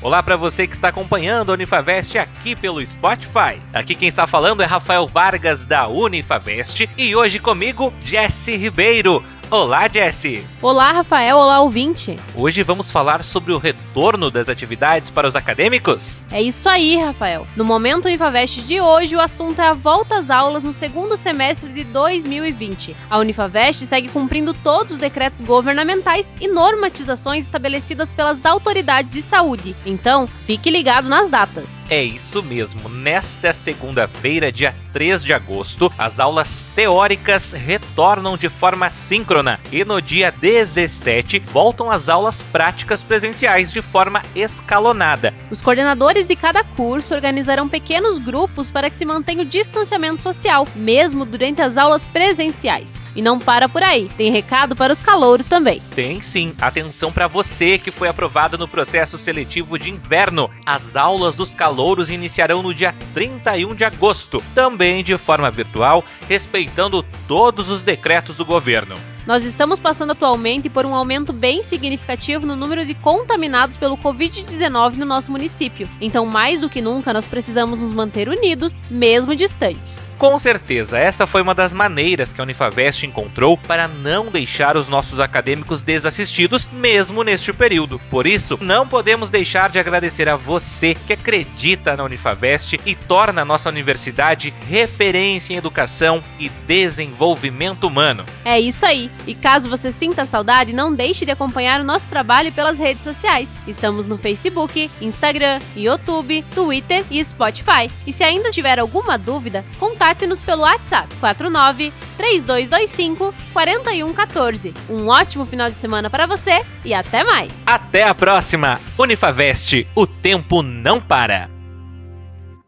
Olá para você que está acompanhando a Unifavest aqui pelo Spotify. Aqui quem está falando é Rafael Vargas da Unifavest e hoje comigo Jesse Ribeiro. Olá, Jesse! Olá, Rafael! Olá, ouvinte! Hoje vamos falar sobre o retorno das atividades para os acadêmicos? É isso aí, Rafael! No Momento Unifavest de hoje, o assunto é a volta às aulas no segundo semestre de 2020. A Unifavest segue cumprindo todos os decretos governamentais e normatizações estabelecidas pelas autoridades de saúde. Então, fique ligado nas datas. É isso mesmo! Nesta segunda-feira, dia 3 de agosto, as aulas teóricas retornam de forma síncrona e no dia 17 voltam as aulas práticas presenciais de forma escalonada. Os coordenadores de cada curso organizarão pequenos grupos para que se mantenha o distanciamento social, mesmo durante as aulas presenciais. E não para por aí, tem recado para os calouros também. Tem sim, atenção para você que foi aprovado no processo seletivo de inverno. As aulas dos calouros iniciarão no dia 31 de agosto, também de forma virtual, respeitando todos os decretos do governo. Nós estamos passando atualmente por um aumento bem significativo no número de contaminados pelo Covid-19 no nosso município. Então, mais do que nunca, nós precisamos nos manter unidos, mesmo distantes. Com certeza, essa foi uma das maneiras que a Unifavest encontrou para não deixar os nossos acadêmicos desassistidos, mesmo neste período. Por isso, não podemos deixar de agradecer a você que acredita na Unifavest e torna a nossa universidade referência em educação e desenvolvimento humano. É isso aí. E caso você sinta saudade, não deixe de acompanhar o nosso trabalho pelas redes sociais. Estamos no Facebook, Instagram, YouTube, Twitter e Spotify. E se ainda tiver alguma dúvida, contate-nos pelo WhatsApp 49 3225 4114. Um ótimo final de semana para você e até mais. Até a próxima. Unifavest, o tempo não para.